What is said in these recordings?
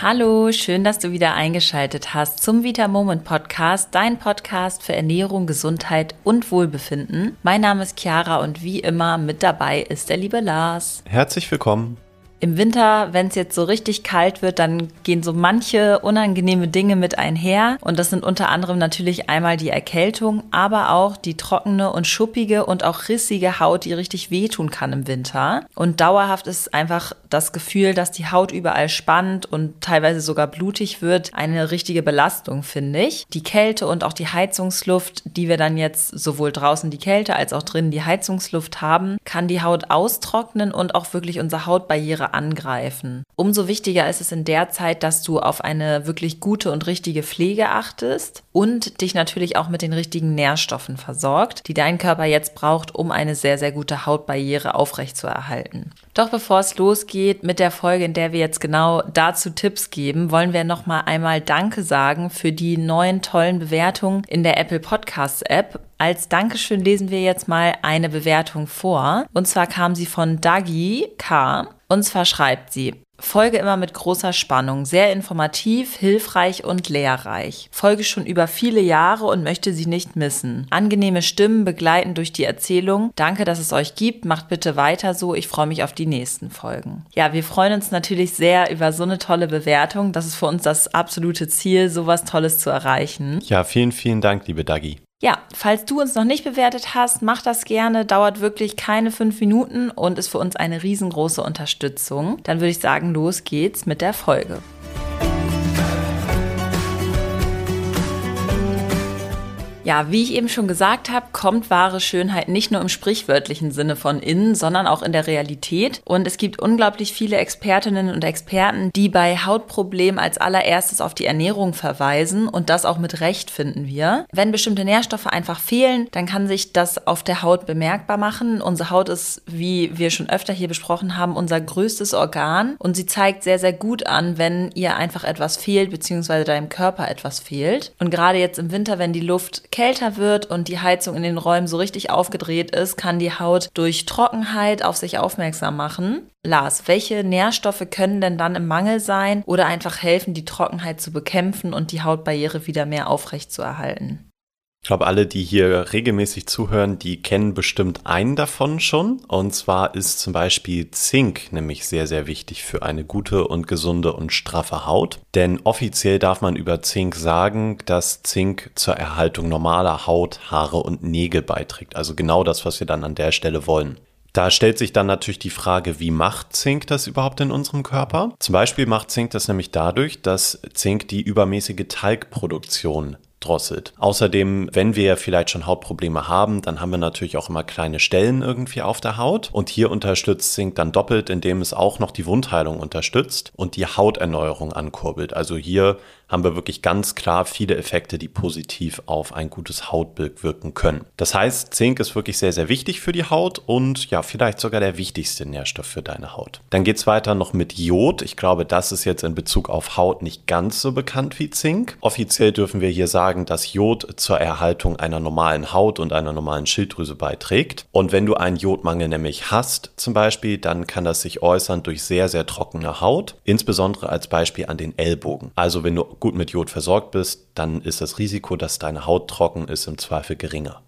Hallo, schön, dass du wieder eingeschaltet hast zum Vita Moment Podcast, dein Podcast für Ernährung, Gesundheit und Wohlbefinden. Mein Name ist Chiara und wie immer mit dabei ist der liebe Lars. Herzlich willkommen. Im Winter, wenn es jetzt so richtig kalt wird, dann gehen so manche unangenehme Dinge mit einher. Und das sind unter anderem natürlich einmal die Erkältung, aber auch die trockene und schuppige und auch rissige Haut, die richtig wehtun kann im Winter. Und dauerhaft ist einfach das Gefühl, dass die Haut überall spannt und teilweise sogar blutig wird, eine richtige Belastung, finde ich. Die Kälte und auch die Heizungsluft, die wir dann jetzt sowohl draußen die Kälte als auch drinnen die Heizungsluft haben, kann die Haut austrocknen und auch wirklich unsere Hautbarriere angreifen. Umso wichtiger ist es in der Zeit, dass du auf eine wirklich gute und richtige Pflege achtest und dich natürlich auch mit den richtigen Nährstoffen versorgt, die dein Körper jetzt braucht, um eine sehr, sehr gute Hautbarriere aufrechtzuerhalten. Doch bevor es losgeht mit der Folge, in der wir jetzt genau dazu Tipps geben, wollen wir noch mal einmal Danke sagen für die neuen tollen Bewertungen in der Apple Podcasts App. Als Dankeschön lesen wir jetzt mal eine Bewertung vor. Und zwar kam sie von Dagi K. Und zwar schreibt sie, Folge immer mit großer Spannung, sehr informativ, hilfreich und lehrreich. Folge schon über viele Jahre und möchte sie nicht missen. Angenehme Stimmen begleiten durch die Erzählung. Danke, dass es euch gibt. Macht bitte weiter so. Ich freue mich auf die nächsten Folgen. Ja, wir freuen uns natürlich sehr über so eine tolle Bewertung. Das ist für uns das absolute Ziel, sowas Tolles zu erreichen. Ja, vielen, vielen Dank, liebe Dagi. Ja, falls du uns noch nicht bewertet hast, mach das gerne. Dauert wirklich keine fünf Minuten und ist für uns eine riesengroße Unterstützung. Dann würde ich sagen, los geht's mit der Folge. Ja, wie ich eben schon gesagt habe, kommt wahre Schönheit nicht nur im sprichwörtlichen Sinne von innen, sondern auch in der Realität. Und es gibt unglaublich viele Expertinnen und Experten, die bei Hautproblemen als allererstes auf die Ernährung verweisen und das auch mit Recht finden wir. Wenn bestimmte Nährstoffe einfach fehlen, dann kann sich das auf der Haut bemerkbar machen. Unsere Haut ist, wie wir schon öfter hier besprochen haben, unser größtes Organ und sie zeigt sehr, sehr gut an, wenn ihr einfach etwas fehlt, beziehungsweise deinem Körper etwas fehlt. Und gerade jetzt im Winter, wenn die Luft kälter wird und die Heizung in den Räumen so richtig aufgedreht ist, kann die Haut durch Trockenheit auf sich aufmerksam machen. Lars, welche Nährstoffe können denn dann im Mangel sein oder einfach helfen, die Trockenheit zu bekämpfen und die Hautbarriere wieder mehr aufrecht zu erhalten? Ich glaube, alle, die hier regelmäßig zuhören, die kennen bestimmt einen davon schon. Und zwar ist zum Beispiel Zink nämlich sehr, sehr wichtig für eine gute und gesunde und straffe Haut. Denn offiziell darf man über Zink sagen, dass Zink zur Erhaltung normaler Haut, Haare und Nägel beiträgt. Also genau das, was wir dann an der Stelle wollen. Da stellt sich dann natürlich die Frage, wie macht Zink das überhaupt in unserem Körper? Zum Beispiel macht Zink das nämlich dadurch, dass Zink die übermäßige Talgproduktion drosselt. Außerdem, wenn wir vielleicht schon Hautprobleme haben, dann haben wir natürlich auch immer kleine Stellen irgendwie auf der Haut. Und hier unterstützt Zink dann doppelt, indem es auch noch die Wundheilung unterstützt und die Hauterneuerung ankurbelt. Also hier haben wir wirklich ganz klar viele Effekte, die positiv auf ein gutes Hautbild wirken können. Das heißt, Zink ist wirklich sehr, sehr wichtig für die Haut und ja, vielleicht sogar der wichtigste Nährstoff für deine Haut. Dann geht es weiter noch mit Jod. Ich glaube, das ist jetzt in Bezug auf Haut nicht ganz so bekannt wie Zink. Offiziell dürfen wir hier sagen, dass Jod zur Erhaltung einer normalen Haut und einer normalen Schilddrüse beiträgt. Und wenn du einen Jodmangel nämlich hast, zum Beispiel, dann kann das sich äußern durch sehr, sehr trockene Haut, insbesondere als Beispiel an den Ellbogen. Also wenn du gut mit Jod versorgt bist, dann ist das Risiko, dass deine Haut trocken ist, im Zweifel geringer.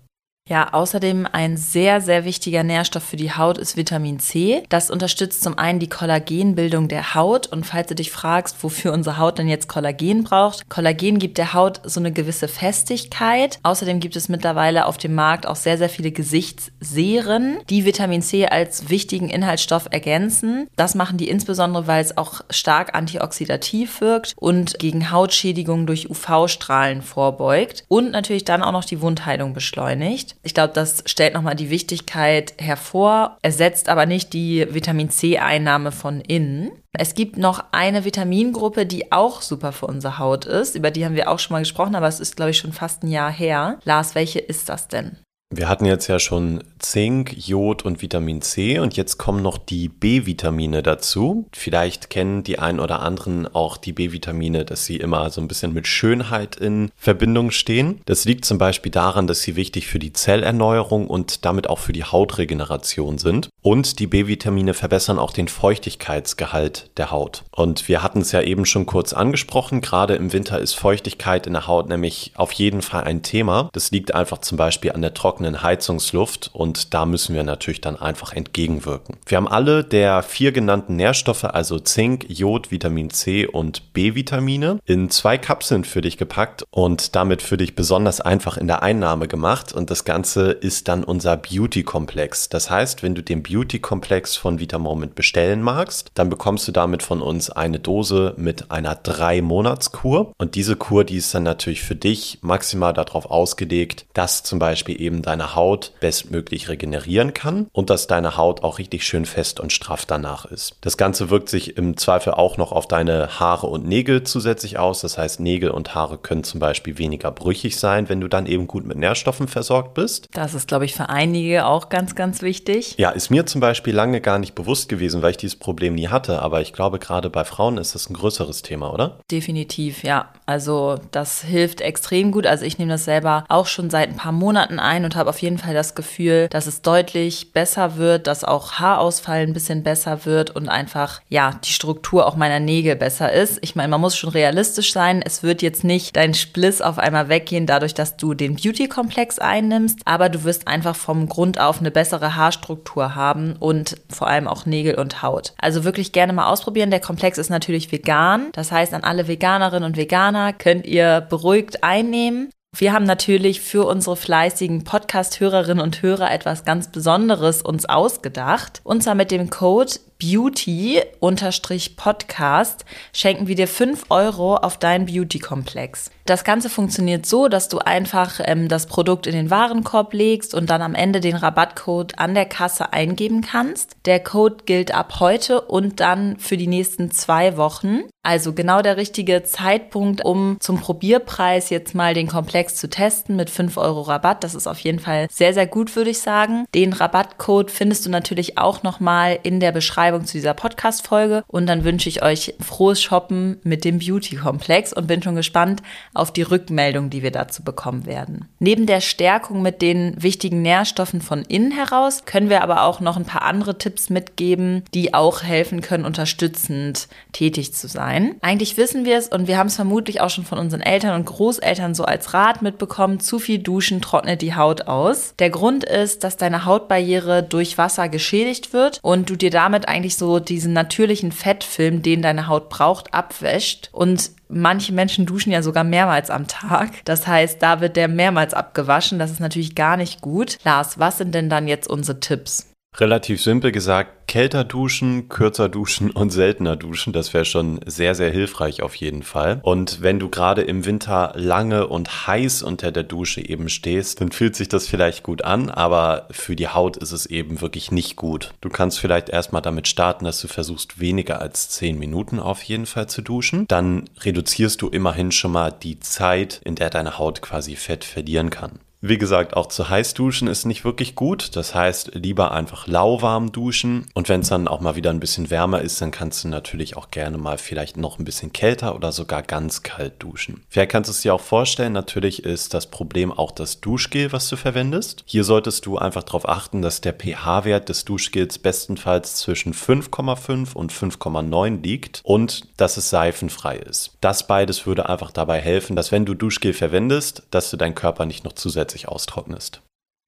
Ja, außerdem ein sehr, sehr wichtiger Nährstoff für die Haut ist Vitamin C. Das unterstützt zum einen die Kollagenbildung der Haut. Und falls du dich fragst, wofür unsere Haut denn jetzt Kollagen braucht, Kollagen gibt der Haut so eine gewisse Festigkeit. Außerdem gibt es mittlerweile auf dem Markt auch sehr, sehr viele Gesichtsserien, die Vitamin C als wichtigen Inhaltsstoff ergänzen. Das machen die insbesondere, weil es auch stark antioxidativ wirkt und gegen Hautschädigungen durch UV-Strahlen vorbeugt und natürlich dann auch noch die Wundheilung beschleunigt. Ich glaube, das stellt nochmal die Wichtigkeit hervor, ersetzt aber nicht die Vitamin C-Einnahme von innen. Es gibt noch eine Vitamingruppe, die auch super für unsere Haut ist. Über die haben wir auch schon mal gesprochen, aber es ist, glaube ich, schon fast ein Jahr her. Lars, welche ist das denn? Wir hatten jetzt ja schon Zink, Jod und Vitamin C und jetzt kommen noch die B-Vitamine dazu. Vielleicht kennen die einen oder anderen auch die B-Vitamine, dass sie immer so ein bisschen mit Schönheit in Verbindung stehen. Das liegt zum Beispiel daran, dass sie wichtig für die Zellerneuerung und damit auch für die Hautregeneration sind. Und die B-Vitamine verbessern auch den Feuchtigkeitsgehalt der Haut. Und wir hatten es ja eben schon kurz angesprochen, gerade im Winter ist Feuchtigkeit in der Haut nämlich auf jeden Fall ein Thema. Das liegt einfach zum Beispiel an der Trocknung trockenen Heizungsluft und da müssen wir natürlich dann einfach entgegenwirken. Wir haben alle der vier genannten Nährstoffe, also Zink, Jod, Vitamin C und B-Vitamine, in zwei Kapseln für dich gepackt und damit für dich besonders einfach in der Einnahme gemacht und das Ganze ist dann unser Beauty-Komplex. Das heißt, wenn du den Beauty-Komplex von Vitamoment bestellen magst, dann bekommst du damit von uns eine Dose mit einer drei Monats-Kur und diese Kur, die ist dann natürlich für dich maximal darauf ausgelegt, dass zum Beispiel eben deine Haut bestmöglich regenerieren kann und dass deine Haut auch richtig schön fest und straff danach ist. Das Ganze wirkt sich im Zweifel auch noch auf deine Haare und Nägel zusätzlich aus. Das heißt, Nägel und Haare können zum Beispiel weniger brüchig sein, wenn du dann eben gut mit Nährstoffen versorgt bist. Das ist, glaube ich, für einige auch ganz, ganz wichtig. Ja, ist mir zum Beispiel lange gar nicht bewusst gewesen, weil ich dieses Problem nie hatte. Aber ich glaube, gerade bei Frauen ist das ein größeres Thema, oder? Definitiv, ja. Also das hilft extrem gut. Also ich nehme das selber auch schon seit ein paar Monaten ein und habe auf jeden Fall das Gefühl, dass es deutlich besser wird, dass auch Haarausfall ein bisschen besser wird und einfach, ja, die Struktur auch meiner Nägel besser ist. Ich meine, man muss schon realistisch sein. Es wird jetzt nicht dein Spliss auf einmal weggehen, dadurch, dass du den Beauty-Komplex einnimmst, aber du wirst einfach vom Grund auf eine bessere Haarstruktur haben und vor allem auch Nägel und Haut. Also wirklich gerne mal ausprobieren. Der Komplex ist natürlich vegan. Das heißt, an alle Veganerinnen und Veganer könnt ihr beruhigt einnehmen. Wir haben natürlich für unsere fleißigen Podcast-Hörerinnen und Hörer etwas ganz Besonderes uns ausgedacht. Und zwar mit dem Code Beauty-Podcast schenken wir dir 5 Euro auf deinen Beauty-Komplex. Das Ganze funktioniert so, dass du einfach ähm, das Produkt in den Warenkorb legst und dann am Ende den Rabattcode an der Kasse eingeben kannst. Der Code gilt ab heute und dann für die nächsten zwei Wochen. Also genau der richtige Zeitpunkt, um zum Probierpreis jetzt mal den Komplex zu testen mit 5 Euro Rabatt. Das ist auf jeden Fall sehr, sehr gut, würde ich sagen. Den Rabattcode findest du natürlich auch nochmal in der Beschreibung zu dieser Podcast-Folge. Und dann wünsche ich euch frohes Shoppen mit dem Beauty-Komplex und bin schon gespannt auf die Rückmeldung, die wir dazu bekommen werden. Neben der Stärkung mit den wichtigen Nährstoffen von innen heraus können wir aber auch noch ein paar andere Tipps mitgeben, die auch helfen können, unterstützend tätig zu sein sein. Eigentlich wissen wir es und wir haben es vermutlich auch schon von unseren Eltern und Großeltern so als Rat mitbekommen, zu viel Duschen trocknet die Haut aus. Der Grund ist, dass deine Hautbarriere durch Wasser geschädigt wird und du dir damit eigentlich so diesen natürlichen Fettfilm, den deine Haut braucht, abwäscht und Manche Menschen duschen ja sogar mehrmals am Tag. Das heißt, da wird der mehrmals abgewaschen. Das ist natürlich gar nicht gut. Lars, was sind denn dann jetzt unsere Tipps? Relativ simpel gesagt, kälter duschen, kürzer duschen und seltener duschen, das wäre schon sehr, sehr hilfreich auf jeden Fall. Und wenn du gerade im Winter lange und heiß unter der Dusche eben stehst, dann fühlt sich das vielleicht gut an, aber für die Haut ist es eben wirklich nicht gut. Du kannst vielleicht erstmal damit starten, dass du versuchst, weniger als 10 Minuten auf jeden Fall zu duschen. Dann reduzierst du immerhin schon mal die Zeit, in der deine Haut quasi Fett verlieren kann. Wie gesagt, auch zu heiß duschen ist nicht wirklich gut. Das heißt, lieber einfach lauwarm duschen. Und wenn es dann auch mal wieder ein bisschen wärmer ist, dann kannst du natürlich auch gerne mal vielleicht noch ein bisschen kälter oder sogar ganz kalt duschen. Vielleicht kannst du es dir auch vorstellen, natürlich ist das Problem auch das Duschgel, was du verwendest. Hier solltest du einfach darauf achten, dass der pH-Wert des Duschgels bestenfalls zwischen 5,5 und 5,9 liegt und dass es seifenfrei ist. Das beides würde einfach dabei helfen, dass wenn du Duschgel verwendest, dass du deinen Körper nicht noch zusätzlich zusätzlich austrocknest.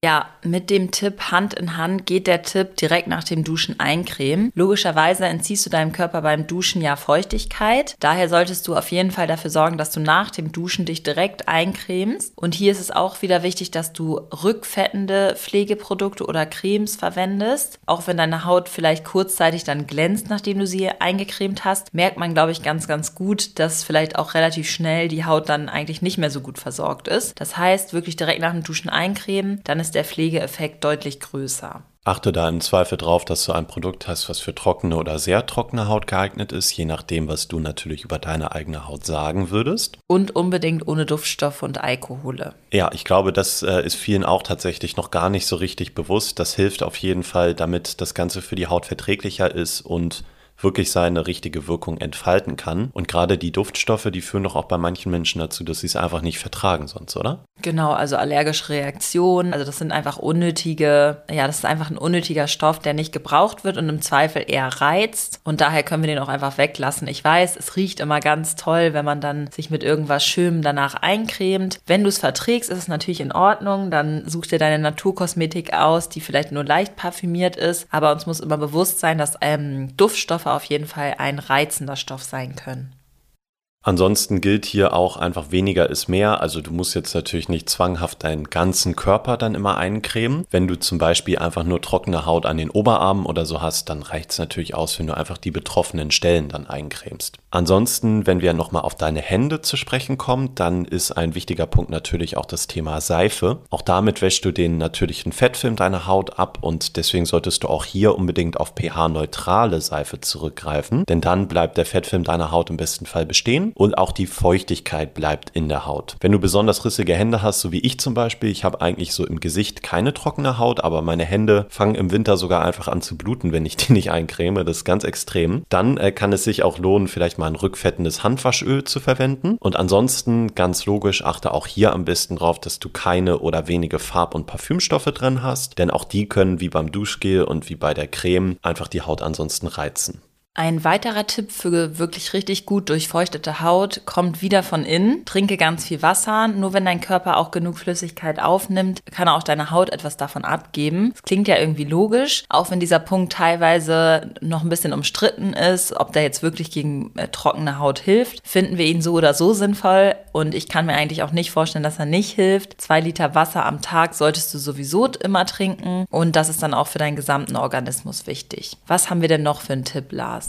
Ja, mit dem Tipp Hand in Hand geht der Tipp direkt nach dem Duschen eincremen. Logischerweise entziehst du deinem Körper beim Duschen ja Feuchtigkeit. Daher solltest du auf jeden Fall dafür sorgen, dass du nach dem Duschen dich direkt eincremst. Und hier ist es auch wieder wichtig, dass du rückfettende Pflegeprodukte oder Cremes verwendest. Auch wenn deine Haut vielleicht kurzzeitig dann glänzt, nachdem du sie eingecremt hast, merkt man, glaube ich, ganz, ganz gut, dass vielleicht auch relativ schnell die Haut dann eigentlich nicht mehr so gut versorgt ist. Das heißt, wirklich direkt nach dem Duschen eincremen, dann ist ist der Pflegeeffekt deutlich größer. Achte da im Zweifel drauf, dass du ein Produkt hast, was für trockene oder sehr trockene Haut geeignet ist, je nachdem, was du natürlich über deine eigene Haut sagen würdest. Und unbedingt ohne Duftstoffe und Alkohole. Ja, ich glaube, das äh, ist vielen auch tatsächlich noch gar nicht so richtig bewusst. Das hilft auf jeden Fall, damit das Ganze für die Haut verträglicher ist und wirklich seine richtige Wirkung entfalten kann. Und gerade die Duftstoffe, die führen doch auch bei manchen Menschen dazu, dass sie es einfach nicht vertragen sonst, oder? Genau, also allergische Reaktionen, also das sind einfach unnötige, ja, das ist einfach ein unnötiger Stoff, der nicht gebraucht wird und im Zweifel eher reizt. Und daher können wir den auch einfach weglassen. Ich weiß, es riecht immer ganz toll, wenn man dann sich mit irgendwas Schönem danach eincremt. Wenn du es verträgst, ist es natürlich in Ordnung. Dann such dir deine Naturkosmetik aus, die vielleicht nur leicht parfümiert ist. Aber uns muss immer bewusst sein, dass ähm, Duftstoffe auf jeden Fall ein reizender Stoff sein können. Ansonsten gilt hier auch einfach weniger ist mehr. Also du musst jetzt natürlich nicht zwanghaft deinen ganzen Körper dann immer eincremen. Wenn du zum Beispiel einfach nur trockene Haut an den Oberarmen oder so hast, dann reicht es natürlich aus, wenn du einfach die betroffenen Stellen dann eincremst. Ansonsten, wenn wir nochmal auf deine Hände zu sprechen kommen, dann ist ein wichtiger Punkt natürlich auch das Thema Seife. Auch damit wäschst du den natürlichen Fettfilm deiner Haut ab und deswegen solltest du auch hier unbedingt auf pH-neutrale Seife zurückgreifen, denn dann bleibt der Fettfilm deiner Haut im besten Fall bestehen und auch die Feuchtigkeit bleibt in der Haut. Wenn du besonders rissige Hände hast, so wie ich zum Beispiel, ich habe eigentlich so im Gesicht keine trockene Haut, aber meine Hände fangen im Winter sogar einfach an zu bluten, wenn ich die nicht eincreme. Das ist ganz extrem. Dann äh, kann es sich auch lohnen, vielleicht mal ein rückfettendes Handwaschöl zu verwenden. Und ansonsten, ganz logisch, achte auch hier am besten drauf, dass du keine oder wenige Farb- und Parfümstoffe drin hast, denn auch die können wie beim Duschgel und wie bei der Creme einfach die Haut ansonsten reizen. Ein weiterer Tipp für wirklich richtig gut durchfeuchtete Haut kommt wieder von innen. Trinke ganz viel Wasser. Nur wenn dein Körper auch genug Flüssigkeit aufnimmt, kann auch deine Haut etwas davon abgeben. Das klingt ja irgendwie logisch, auch wenn dieser Punkt teilweise noch ein bisschen umstritten ist, ob der jetzt wirklich gegen äh, trockene Haut hilft. Finden wir ihn so oder so sinnvoll und ich kann mir eigentlich auch nicht vorstellen, dass er nicht hilft. Zwei Liter Wasser am Tag solltest du sowieso immer trinken und das ist dann auch für deinen gesamten Organismus wichtig. Was haben wir denn noch für einen Tipp, Lars?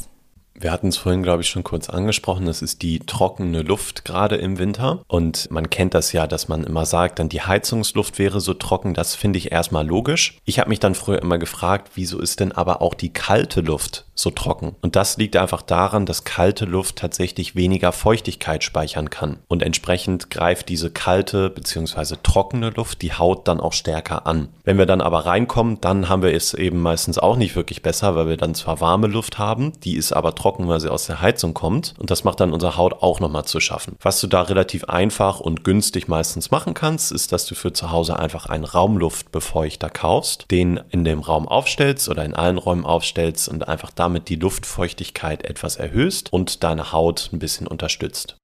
Wir hatten es vorhin, glaube ich, schon kurz angesprochen. Das ist die trockene Luft gerade im Winter. Und man kennt das ja, dass man immer sagt, dann die Heizungsluft wäre so trocken. Das finde ich erstmal logisch. Ich habe mich dann früher immer gefragt, wieso ist denn aber auch die kalte Luft so trocken? Und das liegt einfach daran, dass kalte Luft tatsächlich weniger Feuchtigkeit speichern kann. Und entsprechend greift diese kalte bzw. trockene Luft die Haut dann auch stärker an. Wenn wir dann aber reinkommen, dann haben wir es eben meistens auch nicht wirklich besser, weil wir dann zwar warme Luft haben, die ist aber trocken trocken, weil sie aus der Heizung kommt. Und das macht dann unserer Haut auch nochmal zu schaffen. Was du da relativ einfach und günstig meistens machen kannst, ist, dass du für zu Hause einfach einen Raumluftbefeuchter kaufst, den in dem Raum aufstellst oder in allen Räumen aufstellst und einfach damit die Luftfeuchtigkeit etwas erhöhst und deine Haut ein bisschen unterstützt.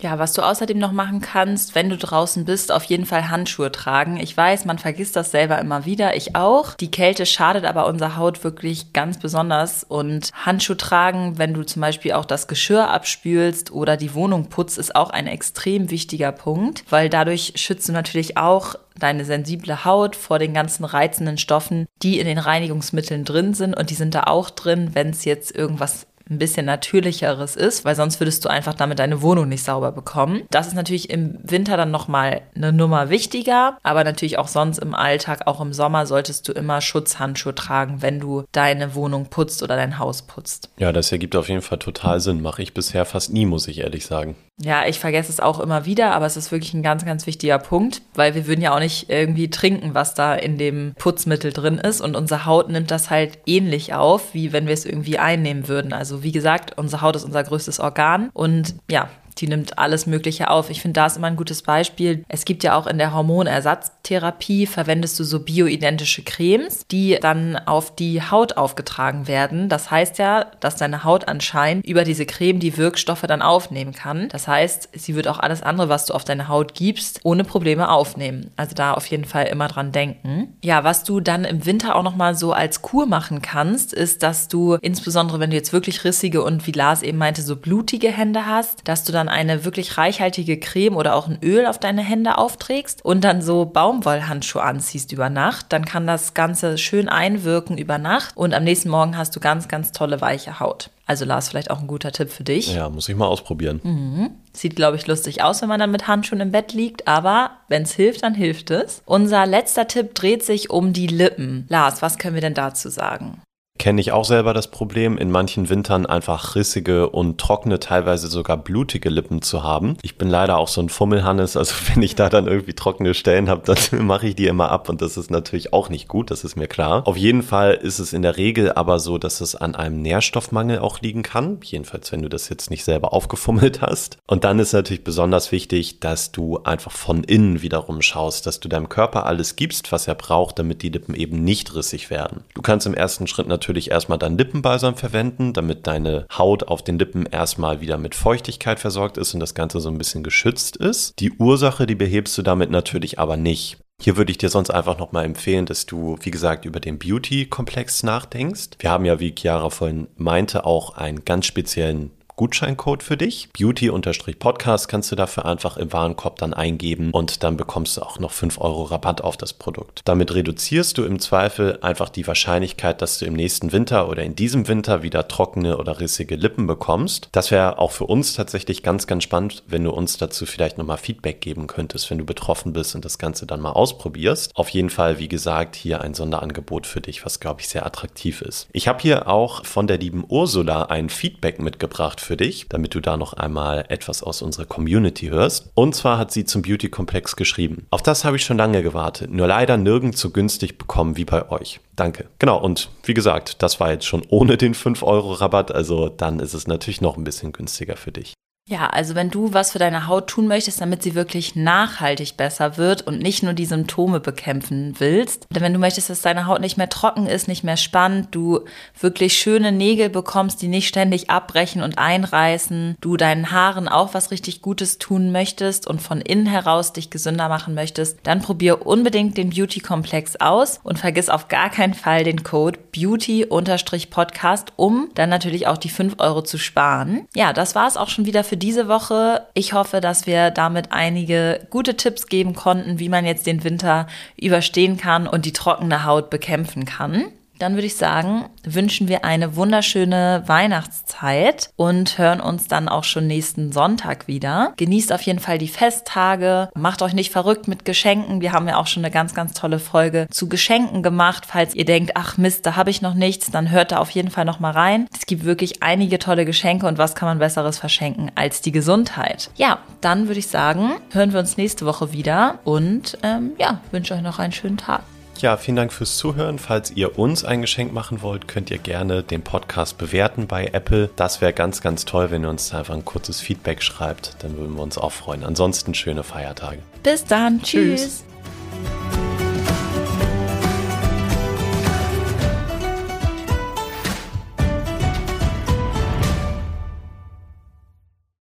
Ja, was du außerdem noch machen kannst, wenn du draußen bist, auf jeden Fall Handschuhe tragen. Ich weiß, man vergisst das selber immer wieder, ich auch. Die Kälte schadet aber unserer Haut wirklich ganz besonders. Und Handschuhe tragen, wenn du zum Beispiel auch das Geschirr abspülst oder die Wohnung putzt, ist auch ein extrem wichtiger Punkt, weil dadurch schützt du natürlich auch deine sensible Haut vor den ganzen reizenden Stoffen, die in den Reinigungsmitteln drin sind. Und die sind da auch drin, wenn es jetzt irgendwas ein bisschen natürlicheres ist, weil sonst würdest du einfach damit deine Wohnung nicht sauber bekommen. Das ist natürlich im Winter dann nochmal eine Nummer wichtiger, aber natürlich auch sonst im Alltag, auch im Sommer solltest du immer Schutzhandschuhe tragen, wenn du deine Wohnung putzt oder dein Haus putzt. Ja, das ergibt auf jeden Fall total Sinn. Mache ich bisher fast nie, muss ich ehrlich sagen. Ja, ich vergesse es auch immer wieder, aber es ist wirklich ein ganz, ganz wichtiger Punkt, weil wir würden ja auch nicht irgendwie trinken, was da in dem Putzmittel drin ist und unsere Haut nimmt das halt ähnlich auf, wie wenn wir es irgendwie einnehmen würden. Also wie gesagt, unsere Haut ist unser größtes Organ. Und ja, die nimmt alles Mögliche auf. Ich finde, da ist immer ein gutes Beispiel. Es gibt ja auch in der Hormonersatztherapie, verwendest du so bioidentische Cremes, die dann auf die Haut aufgetragen werden. Das heißt ja, dass deine Haut anscheinend über diese Creme die Wirkstoffe dann aufnehmen kann. Das heißt, sie wird auch alles andere, was du auf deine Haut gibst, ohne Probleme aufnehmen. Also da auf jeden Fall immer dran denken. Ja, was du dann im Winter auch nochmal so als Kur machen kannst, ist, dass du insbesondere, wenn du jetzt wirklich rissige und wie Lars eben meinte, so blutige Hände hast, dass du dann dann eine wirklich reichhaltige Creme oder auch ein Öl auf deine Hände aufträgst und dann so Baumwollhandschuhe anziehst über Nacht, dann kann das Ganze schön einwirken über Nacht und am nächsten Morgen hast du ganz, ganz tolle weiche Haut. Also Lars, vielleicht auch ein guter Tipp für dich. Ja, muss ich mal ausprobieren. Mhm. Sieht, glaube ich, lustig aus, wenn man dann mit Handschuhen im Bett liegt, aber wenn es hilft, dann hilft es. Unser letzter Tipp dreht sich um die Lippen. Lars, was können wir denn dazu sagen? Kenne ich auch selber das Problem, in manchen Wintern einfach rissige und trockene, teilweise sogar blutige Lippen zu haben. Ich bin leider auch so ein Fummelhannes, also wenn ich da dann irgendwie trockene Stellen habe, dann mache ich die immer ab und das ist natürlich auch nicht gut, das ist mir klar. Auf jeden Fall ist es in der Regel aber so, dass es an einem Nährstoffmangel auch liegen kann, jedenfalls wenn du das jetzt nicht selber aufgefummelt hast. Und dann ist natürlich besonders wichtig, dass du einfach von innen wiederum schaust, dass du deinem Körper alles gibst, was er braucht, damit die Lippen eben nicht rissig werden. Du kannst im ersten Schritt natürlich natürlich erstmal dein Lippenbalsam verwenden, damit deine Haut auf den Lippen erstmal wieder mit Feuchtigkeit versorgt ist und das Ganze so ein bisschen geschützt ist. Die Ursache, die behebst du damit natürlich aber nicht. Hier würde ich dir sonst einfach nochmal empfehlen, dass du, wie gesagt, über den Beauty-Komplex nachdenkst. Wir haben ja, wie Chiara vorhin meinte, auch einen ganz speziellen Gutscheincode für dich. Beauty-Podcast kannst du dafür einfach im Warenkorb dann eingeben und dann bekommst du auch noch 5 Euro Rabatt auf das Produkt. Damit reduzierst du im Zweifel einfach die Wahrscheinlichkeit, dass du im nächsten Winter oder in diesem Winter wieder trockene oder rissige Lippen bekommst. Das wäre auch für uns tatsächlich ganz, ganz spannend, wenn du uns dazu vielleicht nochmal Feedback geben könntest, wenn du betroffen bist und das Ganze dann mal ausprobierst. Auf jeden Fall, wie gesagt, hier ein Sonderangebot für dich, was glaube ich sehr attraktiv ist. Ich habe hier auch von der lieben Ursula ein Feedback mitgebracht für dich, damit du da noch einmal etwas aus unserer Community hörst. Und zwar hat sie zum Beauty-Komplex geschrieben. Auf das habe ich schon lange gewartet, nur leider nirgends so günstig bekommen wie bei euch. Danke. Genau, und wie gesagt, das war jetzt schon ohne den 5-Euro-Rabatt, also dann ist es natürlich noch ein bisschen günstiger für dich. Ja, also wenn du was für deine Haut tun möchtest, damit sie wirklich nachhaltig besser wird und nicht nur die Symptome bekämpfen willst, denn wenn du möchtest, dass deine Haut nicht mehr trocken ist, nicht mehr spannt, du wirklich schöne Nägel bekommst, die nicht ständig abbrechen und einreißen, du deinen Haaren auch was richtig Gutes tun möchtest und von innen heraus dich gesünder machen möchtest, dann probier unbedingt den Beauty Komplex aus und vergiss auf gar keinen Fall den Code Beauty-Podcast, um dann natürlich auch die 5 Euro zu sparen. Ja, das war es auch schon wieder für diese Woche. Ich hoffe, dass wir damit einige gute Tipps geben konnten, wie man jetzt den Winter überstehen kann und die trockene Haut bekämpfen kann. Dann würde ich sagen, wünschen wir eine wunderschöne Weihnachtszeit und hören uns dann auch schon nächsten Sonntag wieder. Genießt auf jeden Fall die Festtage, macht euch nicht verrückt mit Geschenken. Wir haben ja auch schon eine ganz, ganz tolle Folge zu Geschenken gemacht. Falls ihr denkt, ach Mist, da habe ich noch nichts, dann hört da auf jeden Fall noch mal rein. Es gibt wirklich einige tolle Geschenke und was kann man besseres verschenken als die Gesundheit? Ja, dann würde ich sagen, hören wir uns nächste Woche wieder und ähm, ja, wünsche euch noch einen schönen Tag. Ja, vielen Dank fürs Zuhören. Falls ihr uns ein Geschenk machen wollt, könnt ihr gerne den Podcast bewerten bei Apple. Das wäre ganz, ganz toll, wenn ihr uns einfach ein kurzes Feedback schreibt. Dann würden wir uns auch freuen. Ansonsten schöne Feiertage. Bis dann. Tschüss. Tschüss.